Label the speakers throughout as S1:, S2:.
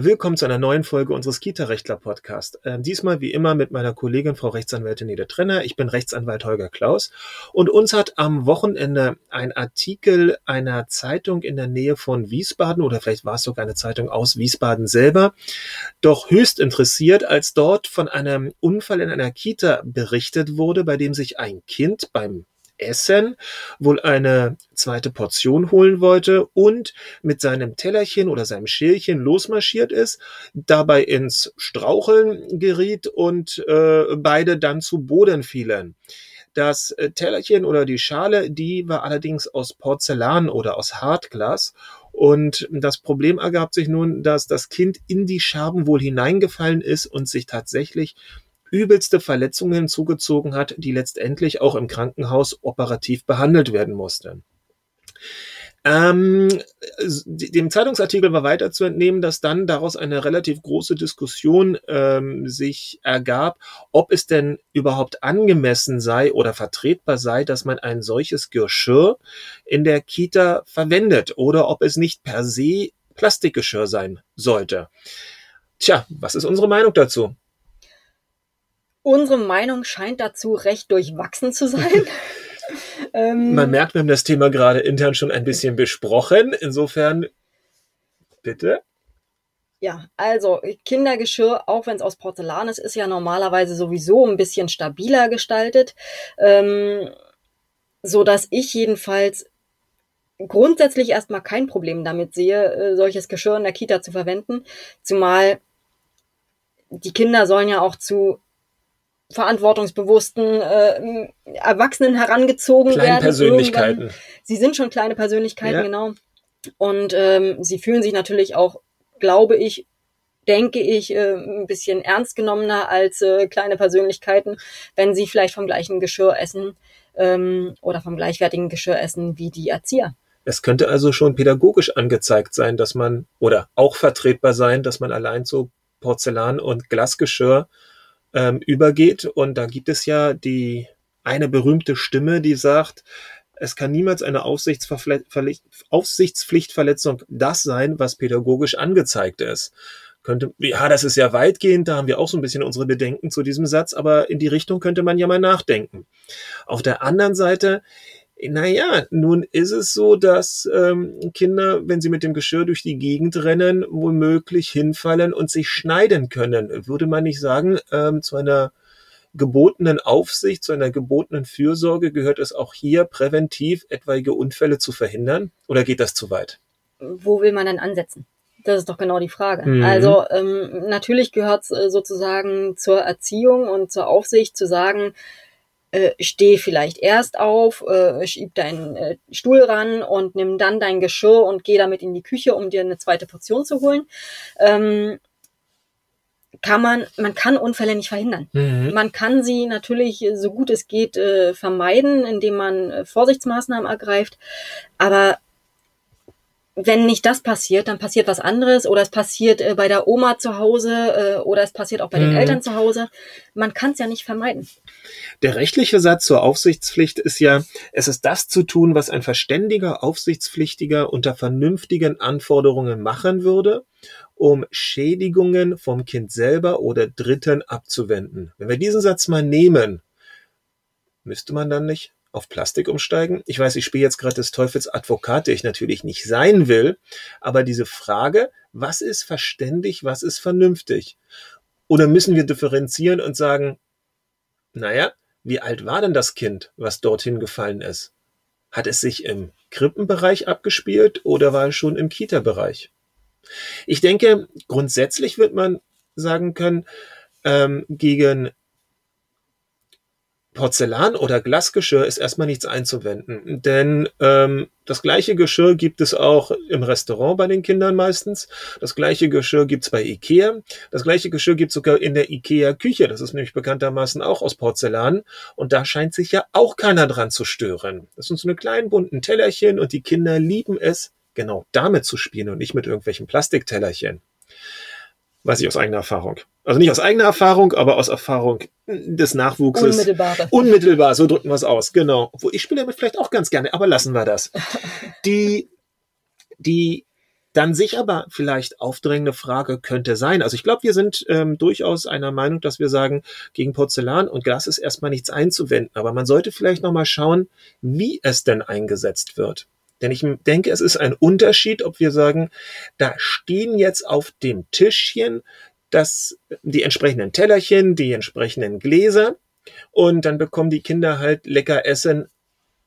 S1: Willkommen zu einer neuen Folge unseres Kita-Rechtler-Podcast. Äh, diesmal wie immer mit meiner Kollegin Frau Rechtsanwältin Nede Trenner. Ich bin Rechtsanwalt Holger Klaus. Und uns hat am Wochenende ein Artikel einer Zeitung in der Nähe von Wiesbaden oder vielleicht war es sogar eine Zeitung aus Wiesbaden selber, doch höchst interessiert, als dort von einem Unfall in einer Kita berichtet wurde, bei dem sich ein Kind beim Essen wohl eine zweite Portion holen wollte und mit seinem Tellerchen oder seinem Schälchen losmarschiert ist, dabei ins Straucheln geriet und äh, beide dann zu Boden fielen. Das äh, Tellerchen oder die Schale, die war allerdings aus Porzellan oder aus Hartglas und das Problem ergab sich nun, dass das Kind in die Scherben wohl hineingefallen ist und sich tatsächlich übelste Verletzungen zugezogen hat, die letztendlich auch im Krankenhaus operativ behandelt werden mussten. Ähm, dem Zeitungsartikel war weiter zu entnehmen, dass dann daraus eine relativ große Diskussion ähm, sich ergab, ob es denn überhaupt angemessen sei oder vertretbar sei, dass man ein solches Geschirr in der Kita verwendet oder ob es nicht per se Plastikgeschirr sein sollte. Tja, was ist unsere Meinung dazu?
S2: Unsere Meinung scheint dazu recht durchwachsen zu sein.
S1: ähm, Man merkt, wir haben das Thema gerade intern schon ein bisschen besprochen. Insofern, bitte.
S2: Ja, also Kindergeschirr, auch wenn es aus Porzellan ist, ist ja normalerweise sowieso ein bisschen stabiler gestaltet, ähm, so dass ich jedenfalls grundsätzlich erstmal kein Problem damit sehe, äh, solches Geschirr in der Kita zu verwenden, zumal die Kinder sollen ja auch zu verantwortungsbewussten äh, Erwachsenen herangezogen
S1: Kleine
S2: werden.
S1: Persönlichkeiten.
S2: Irgendwann. Sie sind schon kleine Persönlichkeiten,
S1: Ja.
S2: genau. Und ähm, sie fühlen sich natürlich auch, glaube ich, denke ich, äh, ein bisschen ernst genommener als äh, kleine Persönlichkeiten, wenn sie vielleicht vom gleichen Geschirr essen ähm, oder vom gleichwertigen Geschirr essen wie die Erzieher.
S1: Es könnte also schon pädagogisch angezeigt sein, dass man oder auch vertretbar sein, dass man allein zu Porzellan- und Glasgeschirr ähm, übergeht. Und da gibt es ja die eine berühmte Stimme, die sagt, es kann niemals eine Aufsichtspflichtverletzung das sein, was pädagogisch angezeigt ist. Könnte, ja, das ist ja weitgehend, da haben wir auch so ein bisschen unsere Bedenken zu diesem Satz, aber in die Richtung könnte man ja mal nachdenken. Auf der anderen Seite, naja, nun ist es so, dass ähm, Kinder, wenn sie mit dem Geschirr durch die Gegend rennen, womöglich hinfallen und sich schneiden können. Würde man nicht sagen, ähm, zu einer gebotenen Aufsicht, zu einer gebotenen Fürsorge gehört es auch hier präventiv etwaige Unfälle zu verhindern? Oder geht das zu weit?
S2: Wo will man dann ansetzen? Das ist doch genau die Frage.
S1: Mhm.
S2: Also ähm, natürlich gehört es äh, sozusagen zur Erziehung und zur Aufsicht zu sagen, äh, steh vielleicht erst auf, äh, schieb deinen äh, Stuhl ran und nimm dann dein Geschirr und geh damit in die Küche, um dir eine zweite Portion zu holen. Ähm, kann man, man kann Unfälle nicht verhindern.
S1: Mhm.
S2: Man kann sie natürlich so gut es geht äh, vermeiden, indem man äh, Vorsichtsmaßnahmen ergreift. Aber wenn nicht das passiert, dann passiert was anderes oder es passiert äh, bei der Oma zu Hause äh, oder es passiert auch bei den
S1: Mhm.
S2: Eltern zu Hause. Man kann es ja nicht vermeiden.
S1: Der rechtliche Satz zur Aufsichtspflicht ist ja, es ist das zu tun, was ein verständiger Aufsichtspflichtiger unter vernünftigen Anforderungen machen würde, um Schädigungen vom Kind selber oder Dritten abzuwenden. Wenn wir diesen Satz mal nehmen, müsste man dann nicht auf Plastik umsteigen? Ich weiß, ich spiele jetzt gerade des Teufels Advokat, der ich natürlich nicht sein will, aber diese Frage, was ist verständig, was ist vernünftig? Oder müssen wir differenzieren und sagen, naja, wie alt war denn das Kind, was dorthin gefallen ist? Hat es sich im Krippenbereich abgespielt oder war es schon im Kita-Bereich? Ich denke, grundsätzlich wird man sagen können, ähm, gegen Porzellan oder Glasgeschirr ist erstmal nichts einzuwenden, denn ähm, das gleiche Geschirr gibt es auch im Restaurant bei den Kindern meistens. Das gleiche Geschirr gibt's bei Ikea. Das gleiche Geschirr gibt's sogar in der Ikea-Küche. Das ist nämlich bekanntermaßen auch aus Porzellan. Und da scheint sich ja auch keiner dran zu stören. Das sind so eine kleinen bunten Tellerchen und die Kinder lieben es, genau damit zu spielen und nicht mit irgendwelchen Plastiktellerchen. Weiß ich aus eigener Erfahrung. Also nicht aus eigener Erfahrung, aber aus Erfahrung des Nachwuchses.
S2: Unmittelbare.
S1: Unmittelbar, so drücken wir es aus, genau. Obwohl ich spiele damit vielleicht auch ganz gerne, aber lassen wir das. Die, die, dann sich aber vielleicht aufdrängende Frage könnte sein. Also ich glaube, wir sind ähm, durchaus einer Meinung, dass wir sagen, gegen Porzellan und Glas ist erstmal nichts einzuwenden. Aber man sollte vielleicht nochmal schauen, wie es denn eingesetzt wird. Denn ich denke, es ist ein Unterschied, ob wir sagen, da stehen jetzt auf dem Tischchen das, die entsprechenden Tellerchen, die entsprechenden Gläser und dann bekommen die Kinder halt lecker Essen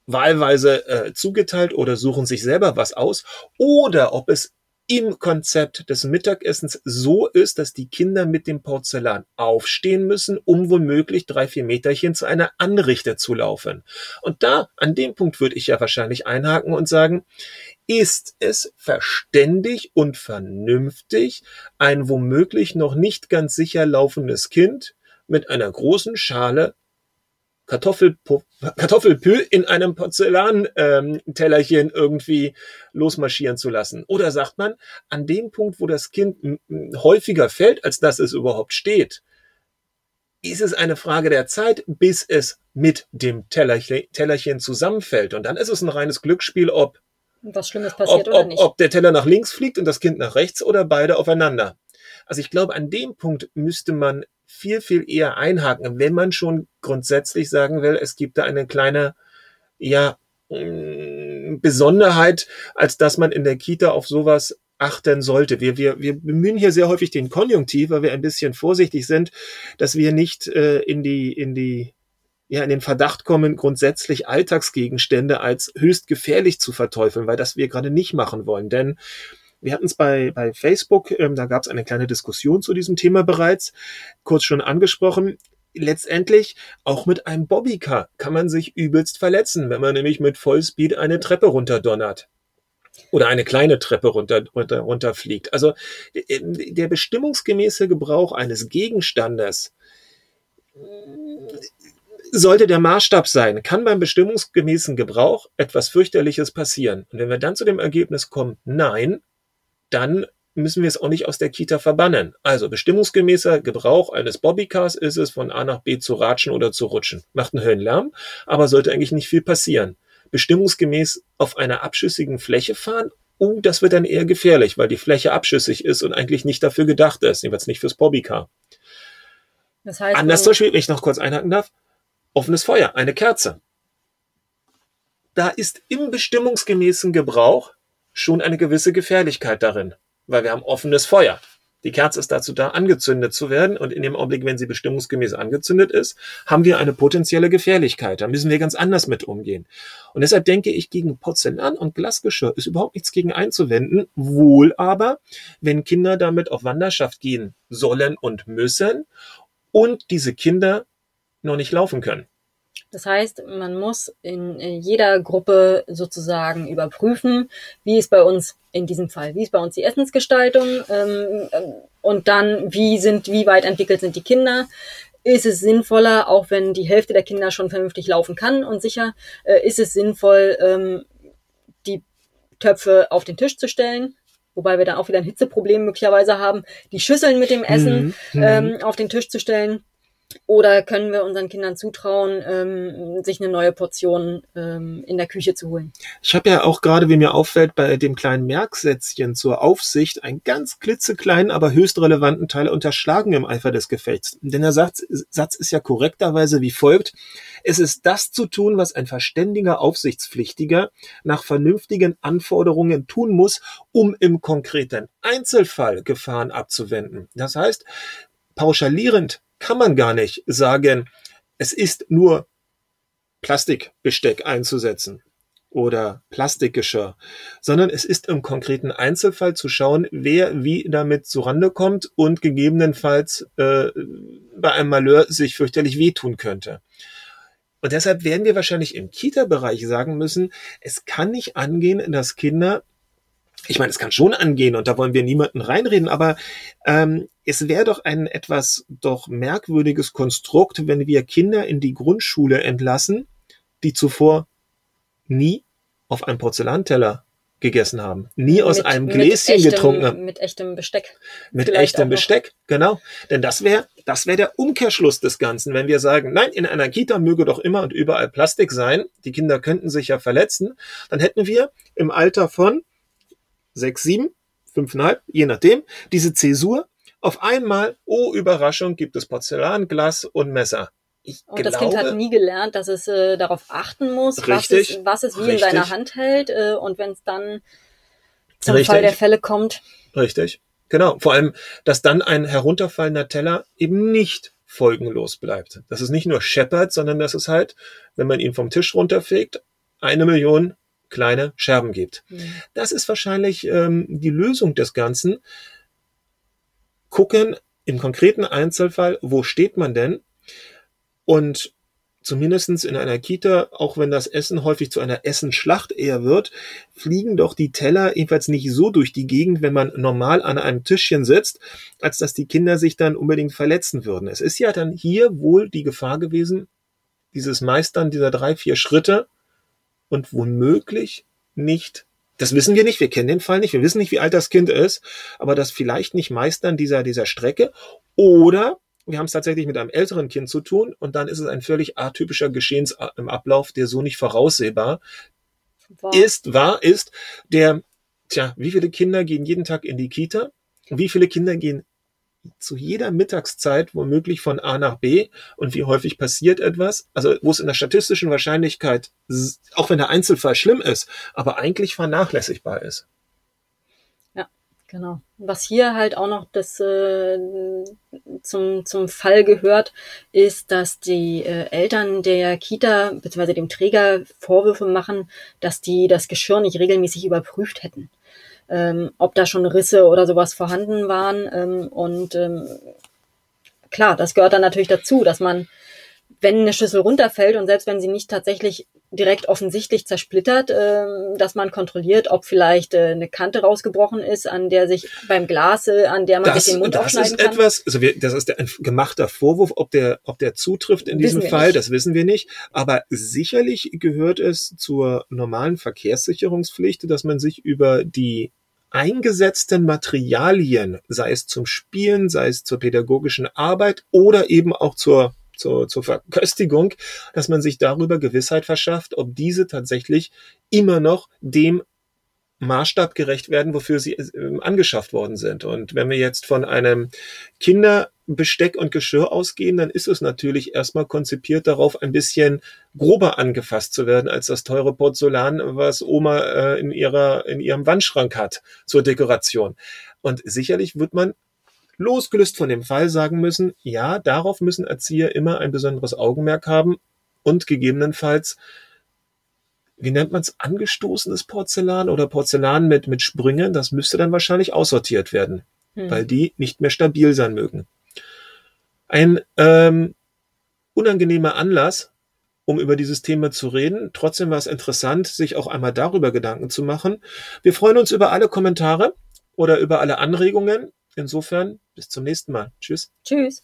S1: wahlweise äh, zugeteilt oder suchen sich selber was aus. Oder ob es im Konzept des Mittagessens so ist, dass die Kinder mit dem Porzellan aufstehen müssen, um womöglich drei, vier Meterchen zu einer Anrichte zu laufen. Und da, an dem Punkt würde ich ja wahrscheinlich einhaken und sagen, ist es verständig und vernünftig, ein womöglich noch nicht ganz sicher laufendes Kind mit einer großen Schale Kartoffelpü in einem Porzellantellerchen ähm, irgendwie losmarschieren zu lassen? Oder sagt man, an dem Punkt, wo das Kind häufiger fällt, als dass es überhaupt steht, ist es eine Frage der Zeit, bis es mit dem Tellerchen, Tellerchen zusammenfällt. Und dann ist es ein reines Glücksspiel, ob,
S2: was Schlimmes passiert
S1: ob,
S2: oder nicht.
S1: ob der Teller nach links fliegt und das Kind nach rechts oder beide aufeinander. Also ich glaube, an dem Punkt müsste man viel, viel eher einhaken, wenn man schon grundsätzlich sagen will, es gibt da eine kleine, ja, mm, Besonderheit, als dass man in der Kita auf sowas achten sollte. Wir, wir, wir bemühen hier sehr häufig den Konjunktiv, weil wir ein bisschen vorsichtig sind, dass wir nicht äh, in die, in die, ja, in den Verdacht kommen, grundsätzlich Alltagsgegenstände als höchst gefährlich zu verteufeln, weil das wir gerade nicht machen wollen. Denn wir hatten es bei, bei Facebook, ähm, da gab es eine kleine Diskussion zu diesem Thema bereits, kurz schon angesprochen. Letztendlich, auch mit einem Bobbycar kann man sich übelst verletzen, wenn man nämlich mit Vollspeed eine Treppe runterdonnert oder eine kleine Treppe runter, runter, runterfliegt. Also der bestimmungsgemäße Gebrauch eines Gegenstandes sollte der Maßstab sein. Kann beim bestimmungsgemäßen Gebrauch etwas fürchterliches passieren? Und wenn wir dann zu dem Ergebnis kommen, nein, dann müssen wir es auch nicht aus der Kita verbannen. Also bestimmungsgemäßer Gebrauch eines Bobbycars ist es, von A nach B zu ratschen oder zu rutschen. Macht einen Höllenlärm, aber sollte eigentlich nicht viel passieren. Bestimmungsgemäß auf einer abschüssigen Fläche fahren, uh, das wird dann eher gefährlich, weil die Fläche abschüssig ist und eigentlich nicht dafür gedacht ist, jedenfalls nicht fürs Bobbycar. Das heißt, Anders zum Beispiel, wenn ich noch kurz einhaken darf, offenes Feuer, eine Kerze. Da ist im bestimmungsgemäßen Gebrauch schon eine gewisse Gefährlichkeit darin, weil wir haben offenes Feuer. Die Kerze ist dazu da, angezündet zu werden und in dem Augenblick, wenn sie bestimmungsgemäß angezündet ist, haben wir eine potenzielle Gefährlichkeit. Da müssen wir ganz anders mit umgehen. Und deshalb denke ich, gegen Porzellan und Glasgeschirr ist überhaupt nichts gegen einzuwenden. Wohl aber, wenn Kinder damit auf Wanderschaft gehen sollen und müssen und diese Kinder noch nicht laufen können.
S2: Das heißt, man muss in jeder Gruppe sozusagen überprüfen, wie ist bei uns in diesem Fall, wie ist bei uns die Essensgestaltung ähm, ähm, und dann, wie sind, wie weit entwickelt sind die Kinder. Ist es sinnvoller, auch wenn die Hälfte der Kinder schon vernünftig laufen kann und sicher, äh, ist es sinnvoll, ähm, die Töpfe auf den Tisch zu stellen, wobei wir dann auch wieder ein Hitzeproblem möglicherweise haben, die Schüsseln mit dem Essen mhm. ähm, auf den Tisch zu stellen oder können wir unseren Kindern zutrauen, ähm, sich eine neue Portion ähm, in der Küche zu holen?
S1: Ich habe ja auch gerade, wie mir auffällt, bei dem kleinen Merksätzchen zur Aufsicht einen ganz klitzekleinen, aber höchst relevanten Teil unterschlagen im Eifer des Gefechts. Denn der Satz, Satz ist ja korrekterweise wie folgt. Es ist das zu tun, was ein verständiger Aufsichtspflichtiger nach vernünftigen Anforderungen tun muss, um im konkreten Einzelfall Gefahren abzuwenden. Das heißt, pauschalierend kann man gar nicht sagen, es ist nur Plastikbesteck einzusetzen oder Plastikgeschirr, sondern es ist im konkreten Einzelfall zu schauen, wer wie damit zurande kommt und gegebenenfalls äh, bei einem Malheur sich fürchterlich wehtun könnte. Und deshalb werden wir wahrscheinlich im Kita-Bereich sagen müssen, es kann nicht angehen, dass Kinder ich meine, es kann schon angehen und da wollen wir niemanden reinreden, aber ähm, es wäre doch ein etwas doch merkwürdiges Konstrukt, wenn wir Kinder in die Grundschule entlassen, die zuvor nie auf einem Porzellanteller gegessen haben, nie aus mit, einem Gläschen echtem, getrunken haben.
S2: Mit echtem Besteck.
S1: Mit echtem Besteck, genau. Denn das wäre das wäre der Umkehrschluss des Ganzen, wenn wir sagen, nein, in einer Kita möge doch immer und überall Plastik sein, die Kinder könnten sich ja verletzen, dann hätten wir im Alter von sechs, sieben fünfeinhalb, je nachdem, diese Zäsur. Auf einmal, oh Überraschung, gibt es Porzellan, Glas und Messer.
S2: Ich und glaube, das Kind hat nie gelernt, dass es äh, darauf achten muss, richtig, was, es, was es wie richtig. in seiner Hand hält. Äh, und wenn es dann zum richtig. Fall der Fälle kommt.
S1: Richtig, genau. Vor allem, dass dann ein herunterfallender Teller eben nicht folgenlos bleibt. Dass es nicht nur scheppert, sondern dass es halt, wenn man ihn vom Tisch runterfegt, eine Million kleine Scherben gibt. Mhm. Das ist wahrscheinlich ähm, die Lösung des Ganzen. Gucken im konkreten Einzelfall, wo steht man denn? Und zumindestens in einer Kita, auch wenn das Essen häufig zu einer Essenschlacht eher wird, fliegen doch die Teller ebenfalls nicht so durch die Gegend, wenn man normal an einem Tischchen sitzt, als dass die Kinder sich dann unbedingt verletzen würden. Es ist ja dann hier wohl die Gefahr gewesen, dieses Meistern dieser drei, vier Schritte und womöglich nicht das wissen wir nicht, wir kennen den Fall nicht, wir wissen nicht, wie alt das Kind ist, aber das vielleicht nicht Meistern dieser, dieser Strecke oder wir haben es tatsächlich mit einem älteren Kind zu tun und dann ist es ein völlig atypischer Geschehensablauf, der so nicht voraussehbar war. ist, war, ist, der, tja, wie viele Kinder gehen jeden Tag in die Kita? Wie viele Kinder gehen zu jeder Mittagszeit womöglich von A nach B und wie häufig passiert etwas, also wo es in der statistischen Wahrscheinlichkeit, auch wenn der Einzelfall schlimm ist, aber eigentlich vernachlässigbar ist.
S2: Genau. Was hier halt auch noch das äh, zum, zum Fall gehört, ist, dass die äh, Eltern der Kita bzw. dem Träger Vorwürfe machen, dass die das Geschirr nicht regelmäßig überprüft hätten. Ähm, ob da schon Risse oder sowas vorhanden waren. Ähm, und ähm, klar, das gehört dann natürlich dazu, dass man wenn eine Schüssel runterfällt und selbst wenn sie nicht tatsächlich direkt offensichtlich zersplittert, äh, dass man kontrolliert, ob vielleicht äh, eine Kante rausgebrochen ist, an der sich beim Glas, äh, an der man das, sich den Mund
S1: das
S2: aufschneiden
S1: ist
S2: kann.
S1: Etwas, also wir, das ist der, ein gemachter Vorwurf, ob der, ob der zutrifft in diesem Fall, nicht. das wissen wir nicht. Aber sicherlich gehört es zur normalen Verkehrssicherungspflicht, dass man sich über die eingesetzten Materialien, sei es zum Spielen, sei es zur pädagogischen Arbeit oder eben auch zur zur, zur Verköstigung, dass man sich darüber Gewissheit verschafft, ob diese tatsächlich immer noch dem Maßstab gerecht werden, wofür sie äh, angeschafft worden sind. Und wenn wir jetzt von einem Kinderbesteck und Geschirr ausgehen, dann ist es natürlich erstmal konzipiert darauf, ein bisschen grober angefasst zu werden als das teure Porzellan, was Oma äh, in ihrer in ihrem Wandschrank hat zur Dekoration. Und sicherlich wird man losgelöst von dem Fall sagen müssen, ja, darauf müssen Erzieher immer ein besonderes Augenmerk haben und gegebenenfalls, wie nennt man es, angestoßenes Porzellan oder Porzellan mit, mit Sprüngen, das müsste dann wahrscheinlich aussortiert werden, hm. weil die nicht mehr stabil sein mögen. Ein ähm, unangenehmer Anlass, um über dieses Thema zu reden. Trotzdem war es interessant, sich auch einmal darüber Gedanken zu machen. Wir freuen uns über alle Kommentare oder über alle Anregungen. Insofern bis zum nächsten Mal. Tschüss.
S2: Tschüss.